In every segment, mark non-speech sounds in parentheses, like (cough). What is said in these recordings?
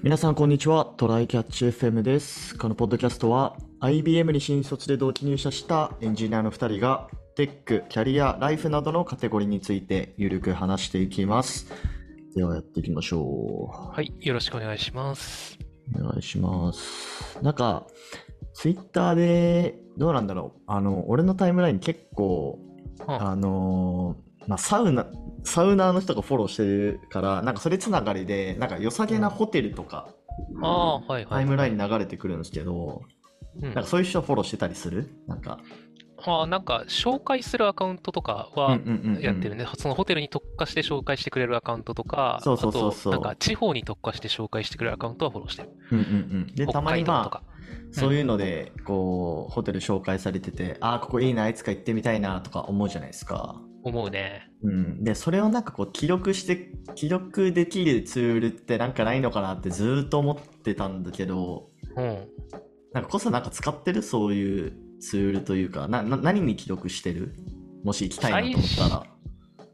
皆さんこんにちは。トライキャッチ FM です。このポッドキャストは IBM に新卒で同期入社したエンジニアの2人がテック、キャリア、ライフなどのカテゴリーについてゆるく話していきます。ではやっていきましょはい、よろしくお願いします。う。お願いします。なんか、ツイッターでどうなんだろう。あの、俺のタイムライン結構、ああのーまあ、サウナ、サウナーの人がフォローしてるから、なんかそれつながりで、なんか良さげなホテルとか、あー、はいはい。タイムラインに流れてくるんですけど、うんなんかそういう人フォローしてたりする？なんか。あーなんか、紹介するアカウントとかはうんうんうんうんやってるね。そのホテルに特化して紹介してくれるアカウントとか、そうそうそうそうあと、なんか地方に特化して紹介してくれるアカウントはフォローしてる。うんうんうん。で、た北まにまあ。そういうので、こう、ホテル紹介されてて、ああ、ここいいな、いつか行ってみたいな、とか思うじゃないですか。思うね。うん。で、それをなんかこう、記録して、記録できるツールってなんかないのかなってずーっと思ってたんだけど、うん。なんかこそなんか使ってるそういうツールというか、な、な何に記録してる？もし行きたいなと思ったら。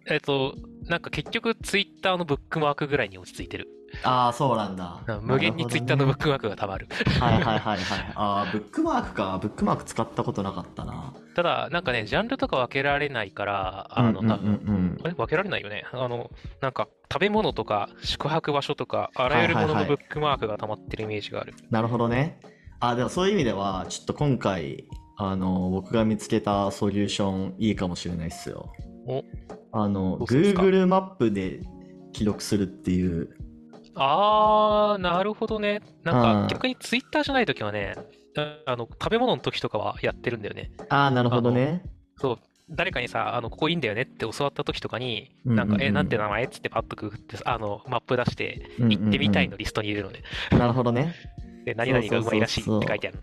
えっと、なんか結局、ツイッターのブックマークぐらいに落ち着いてる。ああ、そうなんだ。無限にツイッターのブッククマークがたまる。はいはいはいはい。ああ、ブックマークか。ブックマーク使ったことなかったな。ただ、なんかね、ジャンルとか分けられないから、あの、なうんうんうんあれ分けられないよね。あの、なんか、食べ物とか、宿泊場所とか、あらゆるものはいはいはいのブックマークが溜まってるイメージがある。なるほどね。あ、でもそういう意味では、ちょっと今回、あの、僕が見つけたソリューションいいかもしれないっすよ。おあの、Google マップで記録するっていう。あー、なるほどね。なんうんか、逆にツイッターじゃないときはね、ああの、食べ物の時とかはやってるんだよね。ああ、なるほどね。そう。誰かにさ、あの、ここいいんだよねって教わった時とかに、うんうんうんなんか、え、なんて名前っつってパッとググって、あの、マップ出して、うんうんうん行ってみたいのリストに入れるのね。なるほどね。(laughs) で、何々がうまいらしいって書いてあるの。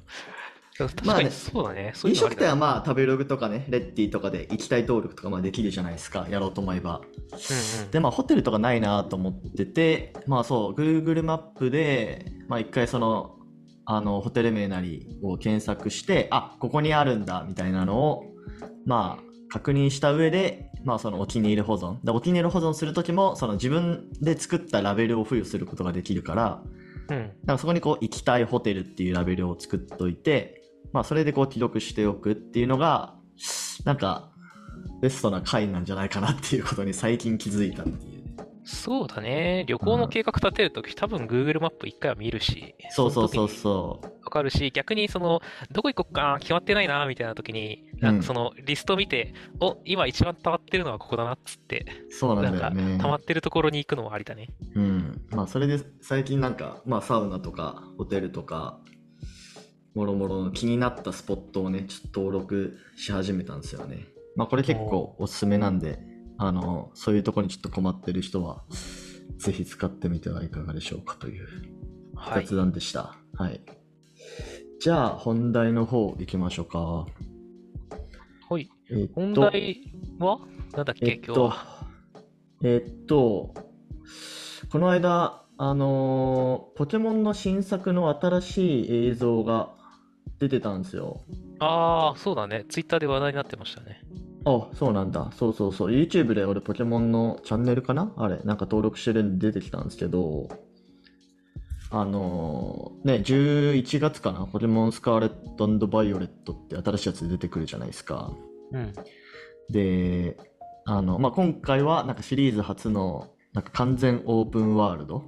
確まあねかにそうだね。そうい飲食店はまあ、食べログとかね、レッティとかで行きたい登録とかまあできるじゃないですか。やろうと思えば。うんうんで、まあ、ホテルとかないなと思ってて、まあそう、Google マップで、まあ一回その、あの、ホテル名なりを検索して、あ、ここにあるんだ、みたいなのを、まあ、確認した上で、まあそのお気に入り保存。で、お気に入り保存するときも、その自分で作ったラベルを付与することができるから、うん。だからそこにこう、行きたいホテルっていうラベルを作っといて、まあそれでこう記録しておくっていうのが、なんか、ベストな回なんじゃないかなっていうことに最近気づいたっていうね。そうだね。旅行の計画立てるとき、多分 Google マップ一回は見るし、そうそうそうそう。わかるし、逆にその、どこ行こっかな、決まってないな、みたいな時に、なんかそのリスト見て、お、今一番溜まってるのはここだな、っつって、そうなんだよね。溜まってるところに行くのもありだね。うん。まあ、それで最近なんか、まあ、サウナとか、ホテルとか、もろもろの気になったスポットをね、ちょっと登録し始めたんですよね。まあ、これ結構おすすめなんで、あの、そういうとこにちょっと困ってる人は、ぜひ使ってみてはいかがでしょうかというはい。雑談でした。はい。じゃあ、本題の方行きましょうか。はい。えっと本題は？なんだっけ、えっと今日は？、えっと、この間、あのーポケモンの新作の新しい映像が出てたんですよ。ああ、そうだね。ツイッターで話題になってましたね。あ、そうなんだ。そうそうそう。YouTube で俺ポケモンのチャンネルかな？あれ、なんか登録してるんで出てきたんですけど、あのーね、11月かな？ポケモンスカーレットバイオレットって新しいやつで出てくるじゃないですか。うん。で、あの、まあ、今回はなんかシリーズ初のなんか完全オープンワールド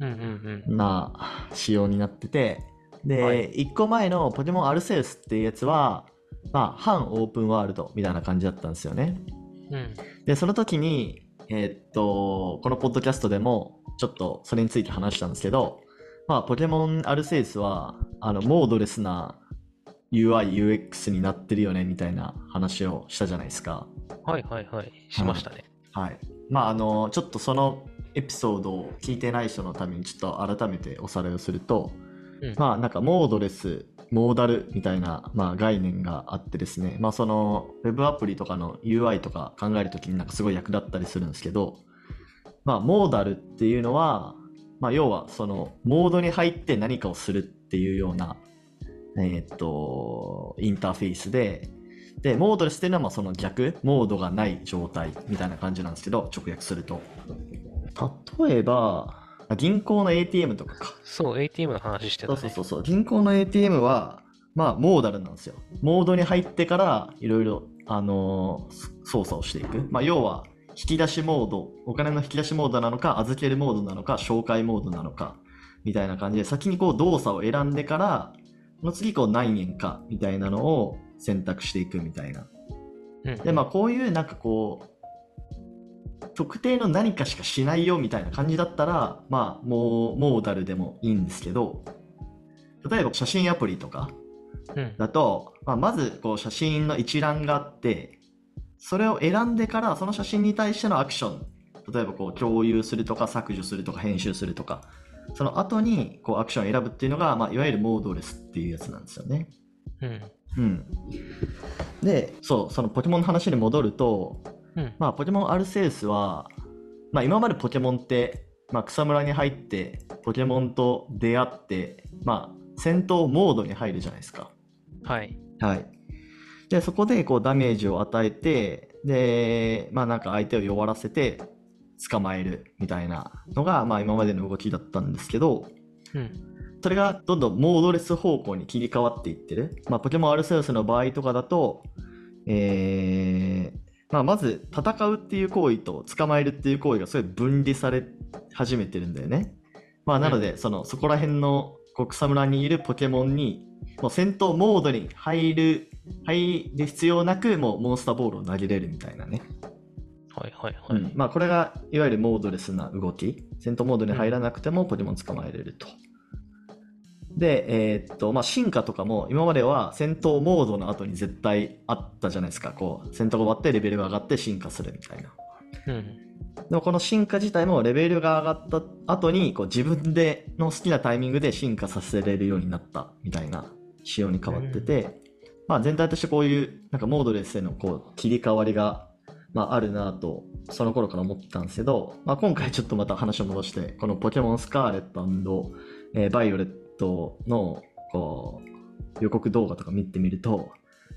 うんうんうん。な仕様になってて、で、はい1個前のポケモンアルセウスっていうやつは、まあ、反オープンワールドみたいな感じだったんですよね。うん。で、その時に、えーっと、このポッドキャストでも、ちょっとそれについて話したんですけど、まあ、ポケモンアルセウスは、あの、モードレスな UI、UX になってるよね、みたいな話をしたじゃないですか。はいはいはい。しましたね。はい。まあ、あの、ちょっとそのエピソードを聞いてない人のためにちょっと改めておさらいをすると、まあ、なんかモードレス、モーダルみたいな、まあ、概念があってですね、まあ、その、ウェブアプリとかの UI とか考えるときになんかすごい役立ったりするんですけど、まあ、モーダルっていうのは、まあ、要はその、モードに入って何かをするっていうような、えーっと、インターフェースで、で、モードレスっていうのはまあその逆、モードがない状態みたいな感じなんですけど、直訳すると。例えば、銀行の ATM とかか。そう、ATM の話してたね。そうそうそうそう。銀行の ATM は、まあ、モーダルなんですよ。モードに入ってから、いろいろ、あのー操作をしていく。まあ、要は、引き出しモード、お金の引き出しモードなのか、預けるモードなのか、紹介モードなのか、みたいな感じで、先にこう動作を選んでから、その次こう何円か、みたいなのを選択していくみたいな。うんで、まあ、こういうなんかこう、特定の何かしかしないよみたいな感じだったら、まあ、もう、モーダルでもいいんですけど、例えば写真アプリとかうん。だと、まあ、まずこう写真の一覧があって、それを選んでから、その写真に対してのアクション、例えばこう共有するとか削除するとか編集するとか、その後にこうアクションを選ぶっていうのが、まあ、いわゆるモードレスっていうやつなんですよね。うん。うん。で、そう、そのポケモンの話に戻ると、うん。まあ、ポケモンアルセウスは、まあ、今までポケモンって、まあ、草むらに入って、ポケモンと出会って、まあ、戦闘モードに入るじゃないですか。はい。はい。で、そこで、こう、ダメージを与えて、で、まあ、なんか相手を弱らせて、捕まえるみたいなのが、まあ、今までの動きだったんですけど、うん。それがどんどんモードレス方向に切り替わっていってる。まあ、ポケモンアルセウスの場合とかだと、えーまあ、まず戦うっていう行為と捕まえるっていう行為がすごい分離され始めてるんだよね。まあ、なので、そのそこら辺の草むらにいるポケモンにもう戦闘モードに入る入る必要なくもうモンスターボールを投げれるみたいなね。はいはいはうんい。まあ、これがいわゆるモードレスな動き。戦闘モードに入らなくてもポケモン捕まえれると。で、えーっと、まあ、進化とかも今までは戦闘モードの後に絶対あったじゃないですか。こう、戦闘が終わってレベルが上がって進化するみたいな。うん。でもこの進化自体もレベルが上がった後にこう自分での好きなタイミングで進化させれるようになったみたいな仕様に変わってて、まあ全体としてこういうなんかモードレスへのこう切り替わりが、まあ、あるなとその頃から思ってたんですけど、まあ、今回ちょっとまた話を戻してこのポケモンスカーレット、えーバイオレットのこう予告動画とか見てみると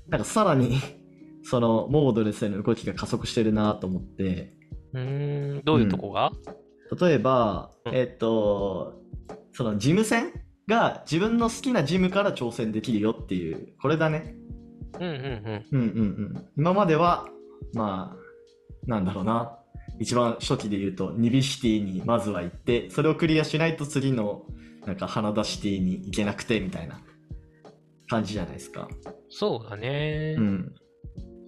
なんかさらに (laughs) そのモードレスへの動きが加速してるなと思ってうーん。どういうとこが？例えば、うんえっと、その事務戦が自分の好きなジムから挑戦できるよっていう、これだね。うんうんうんうんうん。今までは、まあ、なんだろうな。一番初期で言うと、ニビシティにまずは行って、それをクリアしないと次の、なんか花田シティに行けなくて、みたいな感じじゃないですか。うん。そうだね。うん。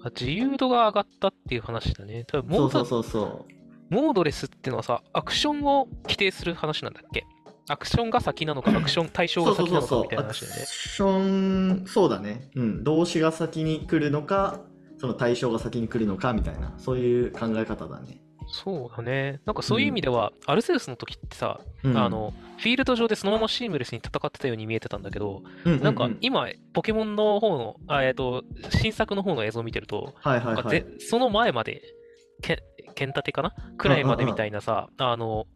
あ自由度が上がったっていう話だね。多分モードそうそうそうそう。モードレスっていうのはさ、アクションを規定する話なんだっけ？アクションが先なのか、アクション対象が先な。のかみたいなアク話だよね。ション、そうだね。うん。動詞が先に来るのか、その対象が先に来るのかみたいな、そういう考え方だね。そうだね。なんかそういう意味では、アルセウスの時ってさ、うんあ、の、フィールド上でそのままシームレスに戦ってたように見えてたんだけど、うんうんうんなんか今、ポケモンの方の、あえっと、新作の方の映像を見てると、はいはいはいなんかぜ。その前まで、け剣立てかな？くらいまでみたいなさ、あの、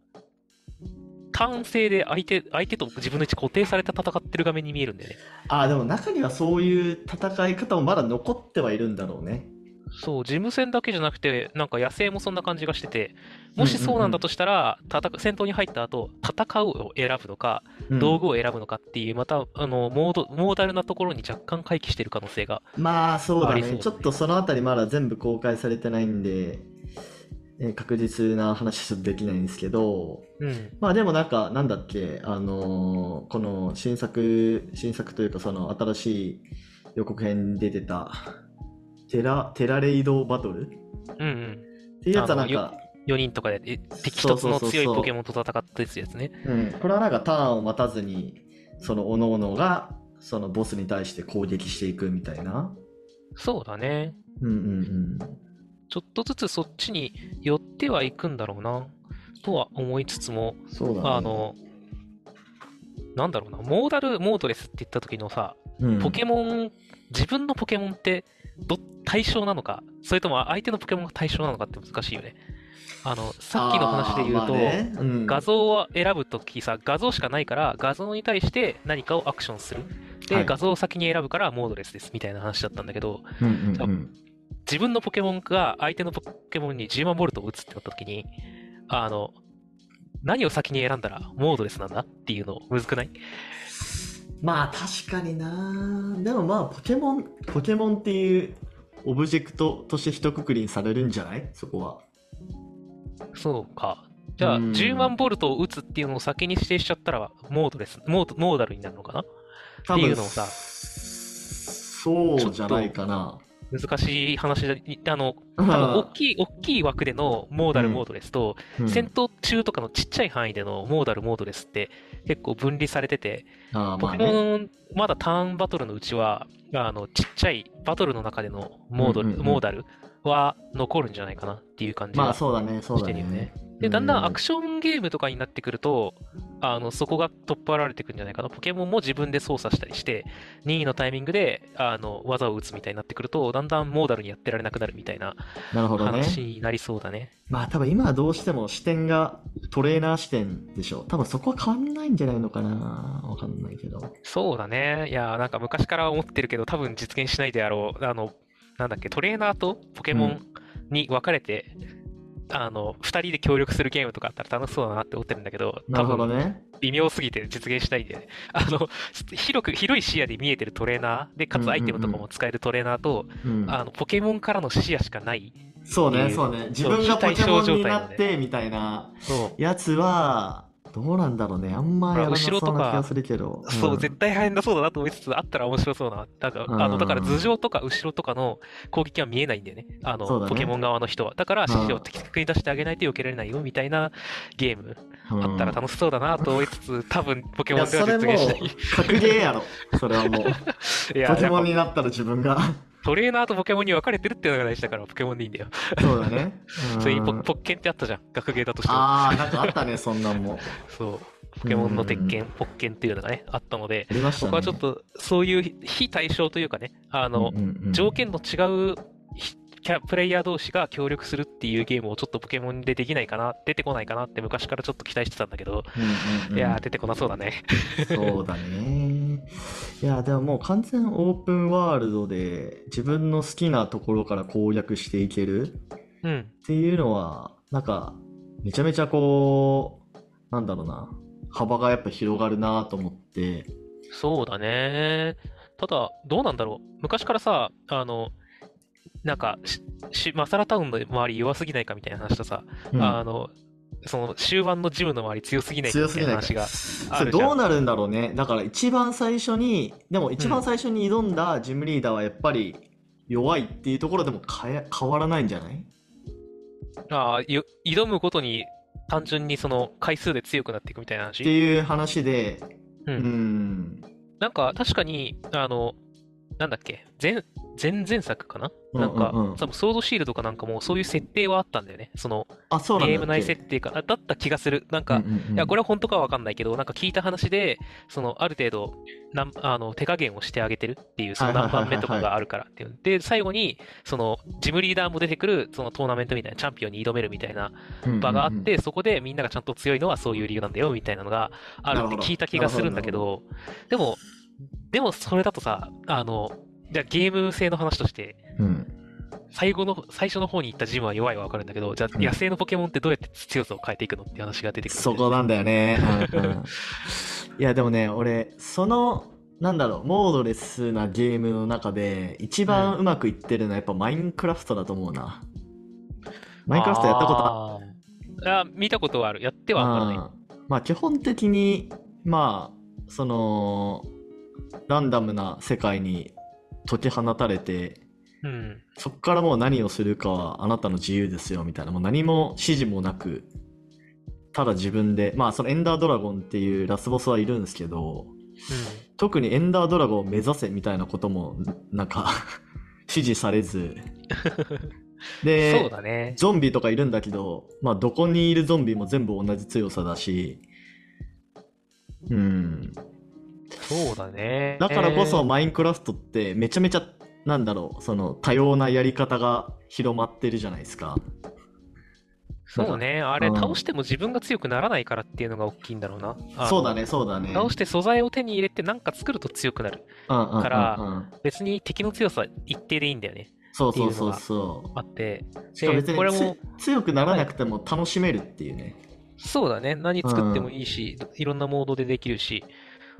単性で相手、相手と自分の位置固定されて戦ってる画面に見えるんだよね。ああ、でも中にはそういう戦い方もまだ残ってはいるんだろうね。そう、事務戦だけじゃなくて、なんか野生もそんな感じがしてて、もしそうなんだとしたら、戦戦闘に入った後、戦うを選ぶのか、うん道具を選ぶのかっていう、また、あの、モード、モーダルなところに若干回帰してる可能性が。まあそうだねありそうねちょっとそのあたりまだ全部公開されてないんで、えー確実な話はちょっとできないんですけど、うん。まあでもなんか、なんだっけ、あのーこの新作、新作というかその新しい予告編に出てた、テラ、テラレイドバトル？っうんうん。ていうやつはなんか、4人とかで、え敵一つのそうそうそうそう強いポケモンと戦ったやつですね。うん、これはなんかターンを待たずに、その各々が、そのボスに対して攻撃していくみたいな。そうだね。うんうんうん。ちょっとずつそっちに寄ってはいくんだろうな、とは思いつつも、そうだね。あの、なんだろうな、モーダル、モードレスって言った時のさ、うん、ポケモン、自分のポケモンってど対象なのか、それとも相手のポケモンが対象なのかって難しいよね。あの、さっきの話で言うと、ね。うん。画像を選ぶときさ、画像しかないから、画像に対して何かをアクションする。で、はい。画像を先に選ぶからモードレスですみたいな話だったんだけど、うんうんうん。自分のポケモンが相手のポケモンに10万ボルトを打つってなったときに、あの、何を先に選んだらモードレスなんだっていうのむずくない？まあ確かにな。でもまあポケモンポケモンっていうオブジェクトとして一括りにされるんじゃない？そこは。そうか。じゃあ、うん。10万ボルトを打つっていうのを先に指定しちゃったら、モードレス、モードモーダルになるのかな？多っていうのをさそうじゃないかな難しい話だ。いあの、多多分大きい、大きい枠でのモーダル、うんモードレスと、戦闘中とかのちっちゃい範囲でのモーダル、モードレスって結構分離されてて、ポケああまあね。モン、まだターンバトルのうちは、あの、ちっちゃいバトルの中でのモードル、うんうんうん。モーダルは残るんじゃないかなっていう感じがまあそうだねそうだしてるよねね。で、だんだんアクシションゲームとかになってくると、あの、そこが取っ払われてくるんじゃないかな。ポケモンも自分で操作したりして、任意のタイミングで、あの、技を打つみたいになってくると、だんだんモーダルにやってられなくなるみたいな話になりそうだね。まあ多分今はどうしても視点がトレーナー視点でしょ多分そこは変わんないんじゃないのかなわかんないけどそうだね。いや、なんか昔から思ってるけど、多分実現しないであろう。あの、なんだっけ、トレーナーとポケモンに分かれて、あの、二人で協力するゲームとかあったら楽しそうだなって思ってるんだけど、なるほど多分ね。微妙すぎて実現しないんで、あの、広く、広い視野で見えてるトレーナーで、かつアイテムとかも使えるトレーナーと、うん。あの、ポケモンからの視野しかない。そうねそうね。自分がポケモンになってみたいな。やつはどうなんだろうね。あんまやらなそう後ろとかな気がするけど。そう、ん。絶対大変だそうだなと思いつつ、あったら面白そうな。だから、うん。あの、だから頭上とか後ろとかの攻撃は見えないんだよね。あの、ね。ポケモン側の人は。だから、うん指示を的確に出してあげないと避けられないよ、みたいなゲーム、うん。あったら楽しそうだなと思いつつ、多分、ポケモンではいやそれも実現しない。格ゲーやろ。それはもう。(laughs) いや、ポケモンになったら自分が。ぱトレーナーとポケモンに分かれてるっていうのが大事だから、ポケモンでいいんだよ。そうだね (laughs) そういうポッケンってあったじゃん。学芸だとしても。ああなんかあったねそんなんもそう。ポケモンの鉄う拳、ポッケンっていうのがね、あったので、ね僕はちょっと、そういう非対称というかね、あの、条件の違うひキャプレイヤー同士が協力するっていうゲームをちょっとポケモンでできないかな、出てこないかなって昔からちょっと期待してたんだけど、いやー、出てこなそうだね。そうだね。いや、でももう完全オープンワールドで自分の好きなところから攻略していけるうん。っていうのは、なんか、めちゃめちゃこう、なんだろうな、幅がやっぱ広がるなと思って、そうだね。ただ、どうなんだろう。昔からさ、あの、なんかし、しマサラタウンの周り弱すぎないかみたいな話とさ、うんあの、その終盤のジムの周り強すぎないかみたいな話があるじゃん。どうなるんだろうね。だから一番最初に、でも一番最初に挑んだジムリーダーはやっぱり弱いっていうところでも変え変わらないんじゃない？ああ、よ挑むごとに単純にその回数で強くなっていくみたいな話？っていう話で、う。うんん、なんか確かに、あの、なんだっけ、前、前々作かな？うんなんか、うん。うん多分ソードシールドかなんかもそういう設定はあったんだよね。その、あ、そゲーム内設定か、あだった気がする。なんか、うんうんうん。いや、これは本当かはわかんないけど、なんか聞いた話で、その、ある程度、なんあの、手加減をしてあげてるっていう、その何番目とかがあるからっていう。で、最後に、その、ジムリーダーも出てくる、そのトーナメントみたいな、チャンピオンに挑めるみたいな場があって、そこでみんながちゃんと強いのはそういう理由なんだよ、みたいなのがあるって聞いた気がするんだけど、でも、でもそれだとさ、あの、じゃあゲーム性の話として、うんうん最後の、最初の方に行ったジムは弱いはわかるんだけど、じゃあうん野生のポケモンってどうやって強さを変えていくのって話が出てくる。そこなんだよね。うんうん (laughs) いや、でもね、俺、その、なんだろう、モードレスなゲームの中で、一番うまくいってるのはやっぱマインクラフトだと思うな。マインクラフトやったことああ見たことはある。やってはわからない。うんまあ基本的にまあそのランダムな世界に解き放たれてうん。そこからもう何をするかはあなたの自由ですよみたいなもう何も指示もなくただ自分でまあそのエンダードラゴンっていうラスボスはいるんですけど特にエンダードラゴンを目指せみたいなこともなんか (laughs) 指示されずうん。(laughs) でそうだね。ゾンビとかいるんだけど、まあ、どこにいるゾンビも全部同じ強さだし、うん。そうだね。だからこそ、マインクラフトってめちゃめちゃ、なんだろう、その多様なやり方が広まってるじゃないですか。そうね。あれ、うん倒しても自分が強くならないからっていうのが大きいんだろうな。そうだね、そうだね。倒して素材を手に入れて何か作ると強くなる。から別に敵の強さ一定でいいんだよね。そうそうそうそあって。う。しかも別にこれもつ強くならなくても楽しめるっていうね。そうだね。何作ってもいいし、いろんなモードでできるし。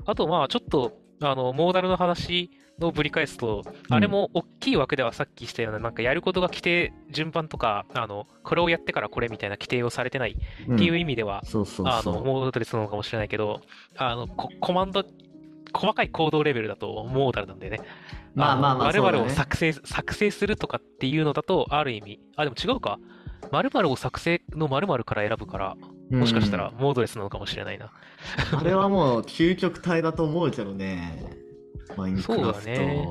あと、まあ、ちょっと、あの、モーダルの話のぶり返すと、うんあれも大きい枠ではさっきしたような、なんかやることが規定、順番とか、あの、これをやってからこれみたいな規定をされてないっていう意味では、あの。モードレスなのかもしれないけど、あの、ココマンド、細かいコードレベルだとモーダルなんだよね。まあまあまあ、〇〇を。作成、作成するとかっていうのだと、ある意味、あ、でも違うか。〇〇を作成の〇〇から選ぶから、もしかしたらモードレスなのかもしれないな。うん。あれはもう究極体だと思うけどね。マインクラフト。だね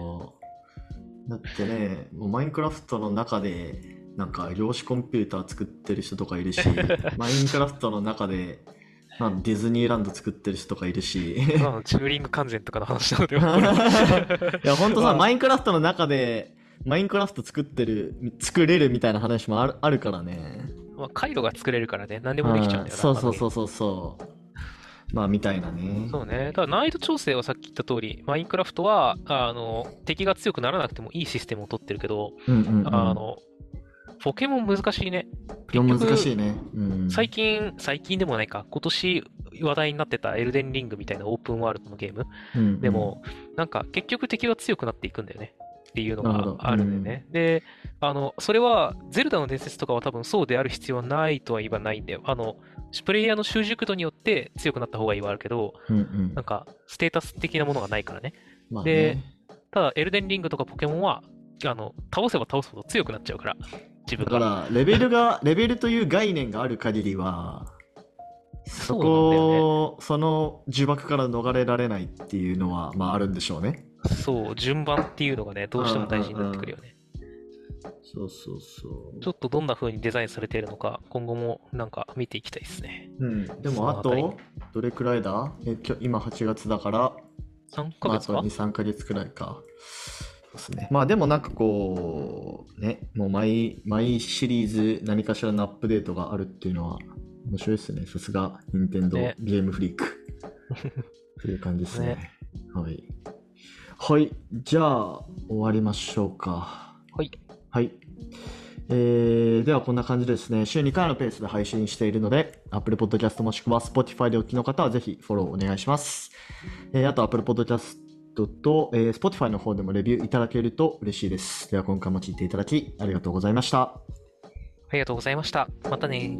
だってね、もうマインクラフトの中で、なんか量子コンピューター作ってる人とかいるし、(laughs) マインクラフトの中で、まあ、ディズニーランド作ってる人とかいるし。まあチューリング完全とかの話なので (laughs) いは。や、ほんとさ、まあマインクラフトの中で、マインクラフト作ってる、作れるみたいな話もあるあるからね。まあ、回路が作れるからね、何でもできちゃうんだよな。そうそうそうう。そうそう。まあ、みたいなね。そうね。ただ難易度調整はさっき言った通り、マインクラフトは、あの、敵が強くならなくてもいいシステムを取ってるけど、うんうん、うん。あの、ポケモン難しいね。難しいね。うん。最近、最近でもないか、今年話題になってたエルデンリングみたいなオープンワールドのゲーム。うんうんでも、なんか結局敵は強くなっていくんだよね。っていうのがあるんだよね。で、あの、それは、ゼルダの伝説とかは多分そうである必要はないとは言わないんだよ。あの、プレイヤーの習熟度によって強くなった方がいいはあるけど、うんうんなんか、ステータス的なものがないからね。まあでね、ただ、エルデンリングとかポケモンは、あの、倒せば倒すほど強くなっちゃうから、自分が。だから、レベルが、(laughs) レベルという概念がある限りは、そそうなんだよねこ、その呪縛から逃れられないっていうのは、まああるんでしょうね。そう、順番っていうのがね、どうしても大事になってくるよね。そうそうそう。ちょっとどんな風にデザインされているのか、今後もなんか見ていきたいですね。うん、でもあと、どれくらいだ？え今日今8月だから、3まあ、あとヶ月か、2、3ヶ月くらいか。そうですね。まあでもなんかこう、ね、もう毎、毎シリーズ何かしらのアップデートがあるっていうのは面白いですね。さすが、任天堂ねゲームフリーク。(laughs) という感じですね。ねはい。はい。じゃあ、終わりましょうか。はい。はい。えー、ではこんな感じでですね、週2回のペースで配信しているので、Apple Podcast もしくは Spotify でお聞きの方はぜひフォローお願いします。えーあと Apple Podcast と、えー Spotify の方でもレビューいただけると嬉しいです。では今回も聞いていただきありがとうございました。ありがとうございました。またね。